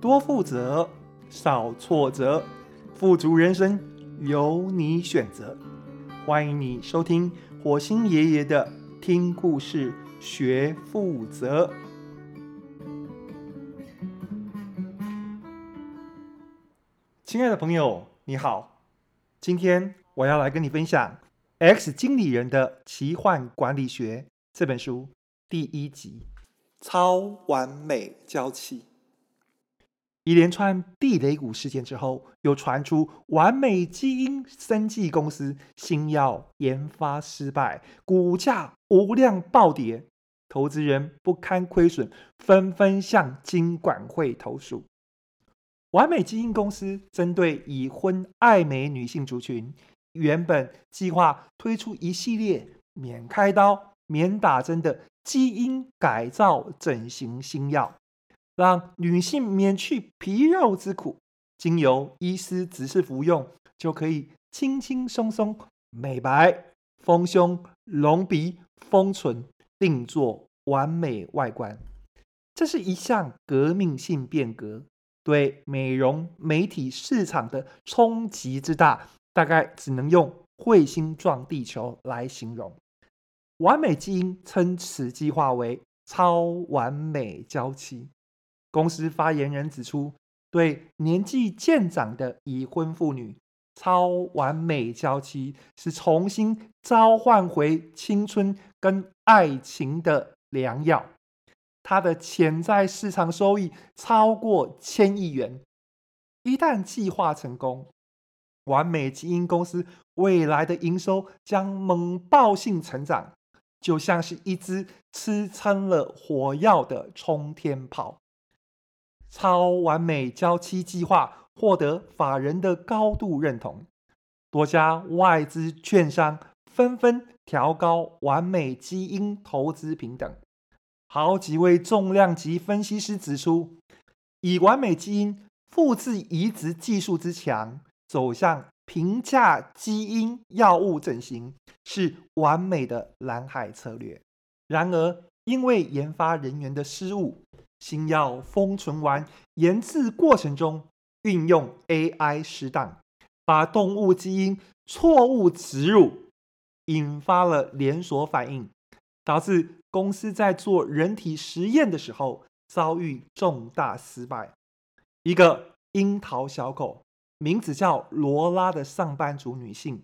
多负责，少挫折，富足人生由你选择。欢迎你收听火星爷爷的听故事学负责。亲爱的朋友，你好，今天我要来跟你分享《X 经理人的奇幻管理学》这本书第一集：超完美娇妻。一连串地雷股事件之后，又传出完美基因生技公司新药研发失败，股价无量暴跌，投资人不堪亏损，纷纷向金管会投诉。完美基因公司针对已婚爱美女性族群，原本计划推出一系列免开刀、免打针的基因改造整形新药。让女性免去皮肉之苦，经由医师指示服用，就可以轻轻松松美白、丰胸、隆鼻、丰唇，定做完美外观。这是一项革命性变革，对美容美体市场的冲击之大，大概只能用彗星撞地球来形容。完美基因称此计划为“超完美娇妻”。公司发言人指出，对年纪渐长的已婚妇女，超完美娇妻是重新召唤回青春跟爱情的良药。它的潜在市场收益超过千亿元。一旦计划成功，完美基因公司未来的营收将猛爆性成长，就像是一支吃撑了火药的冲天炮。超完美交期计划获得法人的高度认同，多家外资券商纷纷调高完美基因投资评等。好几位重量级分析师指出，以完美基因复制移植技术之强，走向平价基因药物整形是完美的蓝海策略。然而，因为研发人员的失误。新药丰唇丸研制过程中运用 AI 失当，把动物基因错误植入，引发了连锁反应，导致公司在做人体实验的时候遭遇重大失败。一个樱桃小口，名字叫罗拉的上班族女性，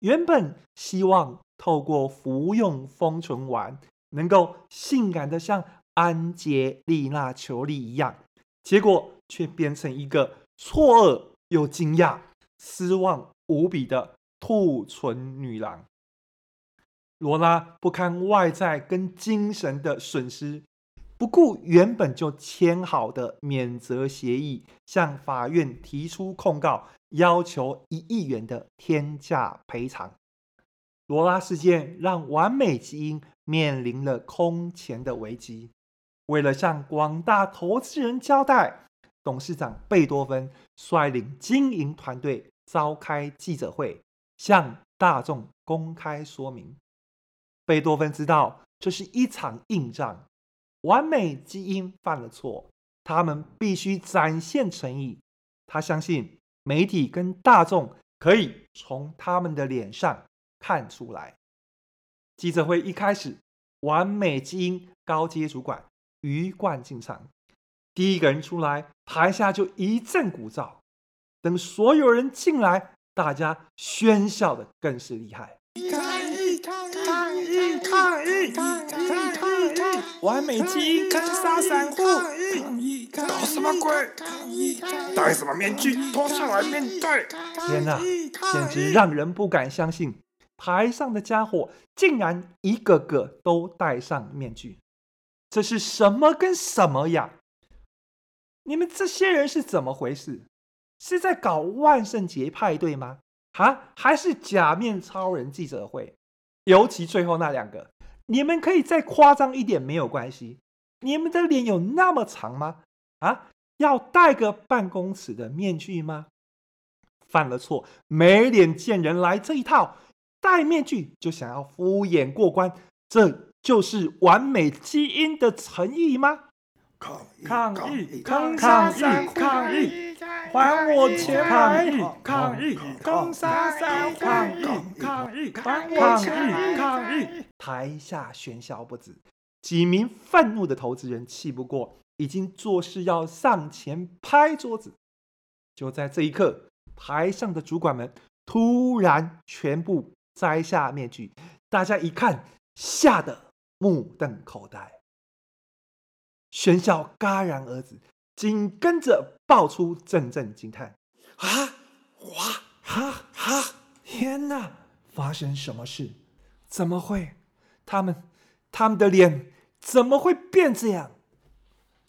原本希望透过服用丰唇丸，能够性感的像。安杰丽娜·裘丽一样，结果却变成一个错愕又惊讶、失望无比的兔唇女郎。罗拉不堪外在跟精神的损失，不顾原本就签好的免责协议，向法院提出控告，要求一亿元的天价赔偿。罗拉事件让完美基因面临了空前的危机。为了向广大投资人交代，董事长贝多芬率领经营团队召开记者会，向大众公开说明。贝多芬知道这是一场硬仗，完美基因犯了错，他们必须展现诚意。他相信媒体跟大众可以从他们的脸上看出来。记者会一开始，完美基因高阶主管。鱼贯进场，第一个人出来，台下就一阵鼓噪。等所有人进来，大家喧笑的更是厉害。抗议！抗议！抗议！抗议！抗议！抗议！完美基因坑杀散户！抗议！搞什么鬼？抗议！戴什么面具？脱下来面对！天哪，简直让人不敢相信，台上的家伙竟然一个个都戴上面具。这是什么跟什么呀？你们这些人是怎么回事？是在搞万圣节派对吗？啊，还是假面超人记者会？尤其最后那两个，你们可以再夸张一点没有关系。你们的脸有那么长吗？啊，要戴个办公室的面具吗？犯了错，没脸见人来这一套，戴面具就想要敷衍过关，这。就是完美基因的诚意吗？抗议！抗议！抗议！抗议！还我钱！抗议！抗议！攻杀三！抗议！抗议！还我钱！抗议！台下喧嚣不止，几名愤怒的投资人气不过，已经作势要上前拍桌子。就在这一刻，台上的主管们突然全部摘下面具，大家一看，吓得目瞪口呆。喧嚣戛然而止，紧跟着爆出阵阵惊叹：“啊，哇，哈哈！天哪，发生什么事？怎么会？他们，他们的脸怎么会变这样？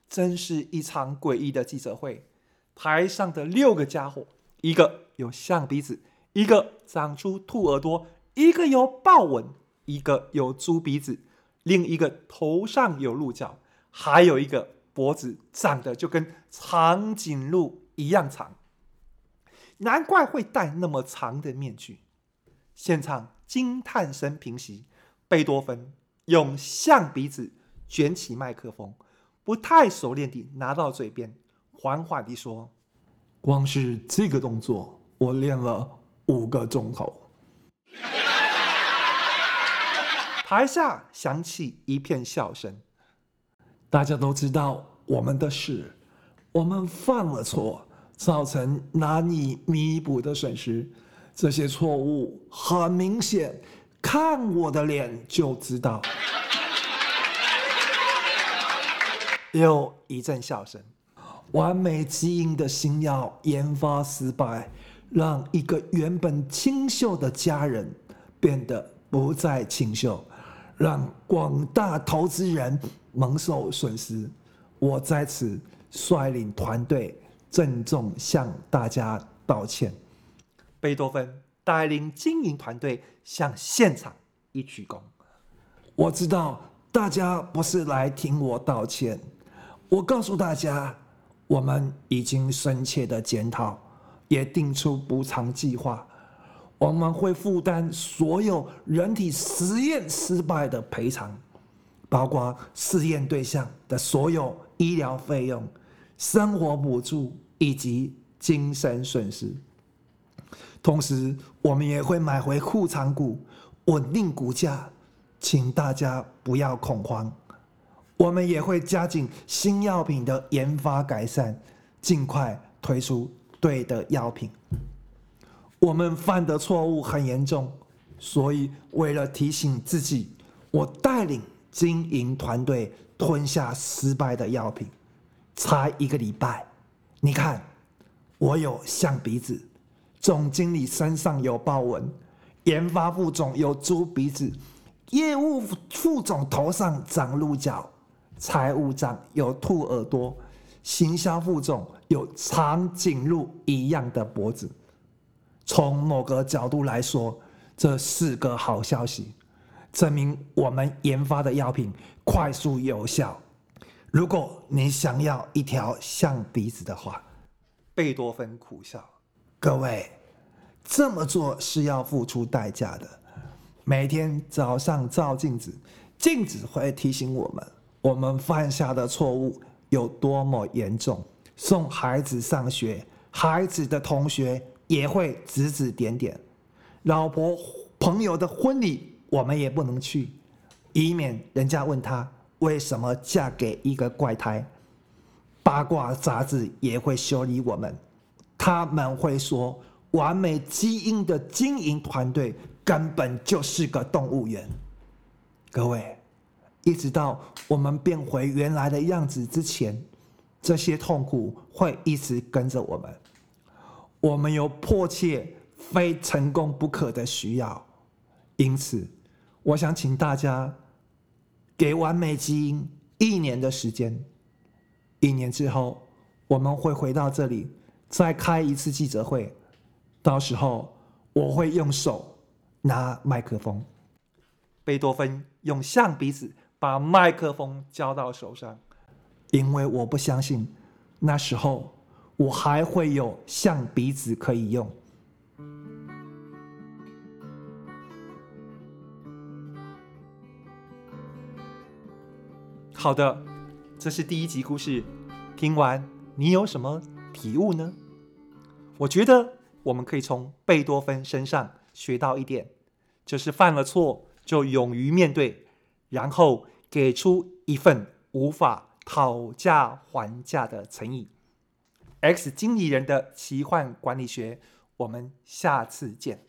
真是一场诡异的记者会。台上的六个家伙，一个有象鼻子，一个长出兔耳朵，一个有豹纹，一个有猪鼻子，另一个头上有鹿角。”还有一个脖子长得就跟长颈鹿一样长，难怪会戴那么长的面具。现场惊叹声平息，贝多芬用象鼻子卷起麦克风，不太熟练地拿到嘴边，缓缓地说：“光是这个动作，我练了五个钟头。”台下响起一片笑声。大家都知道我们的事，我们犯了错，造成难以弥补的损失。这些错误很明显，看我的脸就知道。又一阵笑声。完美基因的新药研发失败，让一个原本清秀的家人变得不再清秀，让广大投资人。蒙受损失，我在此率领团队郑重向大家道歉。贝多芬带领经营团队向现场一鞠躬。我知道大家不是来听我道歉，我告诉大家，我们已经深切的检讨，也定出补偿计划，我们会负担所有人体实验失败的赔偿。包括试验对象的所有医疗费用、生活补助以及精神损失。同时，我们也会买回护长股，稳定股价，请大家不要恐慌。我们也会加紧新药品的研发改善，尽快推出对的药品。我们犯的错误很严重，所以为了提醒自己，我带领。经营团队吞下失败的药品，才一个礼拜。你看，我有象鼻子，总经理身上有豹纹，研发副总有猪鼻子，业务副总头上长鹿角，财务长有兔耳朵，行销副总有长颈鹿一样的脖子。从某个角度来说，这是个好消息。证明我们研发的药品快速有效。如果你想要一条象鼻子的话，贝多芬苦笑。各位，这么做是要付出代价的。每天早上照镜子，镜子会提醒我们，我们犯下的错误有多么严重。送孩子上学，孩子的同学也会指指点点。老婆朋友的婚礼。我们也不能去，以免人家问他为什么嫁给一个怪胎。八卦杂志也会修理我们，他们会说完美基因的经营团队根本就是个动物园。各位，一直到我们变回原来的样子之前，这些痛苦会一直跟着我们。我们有迫切非成功不可的需要，因此。我想请大家给完美基因一年的时间，一年之后我们会回到这里再开一次记者会，到时候我会用手拿麦克风。贝多芬用象鼻子把麦克风交到手上，因为我不相信那时候我还会有象鼻子可以用。好的，这是第一集故事，听完你有什么体悟呢？我觉得我们可以从贝多芬身上学到一点，就是犯了错就勇于面对，然后给出一份无法讨价还价的诚意。X 经理人的奇幻管理学，我们下次见。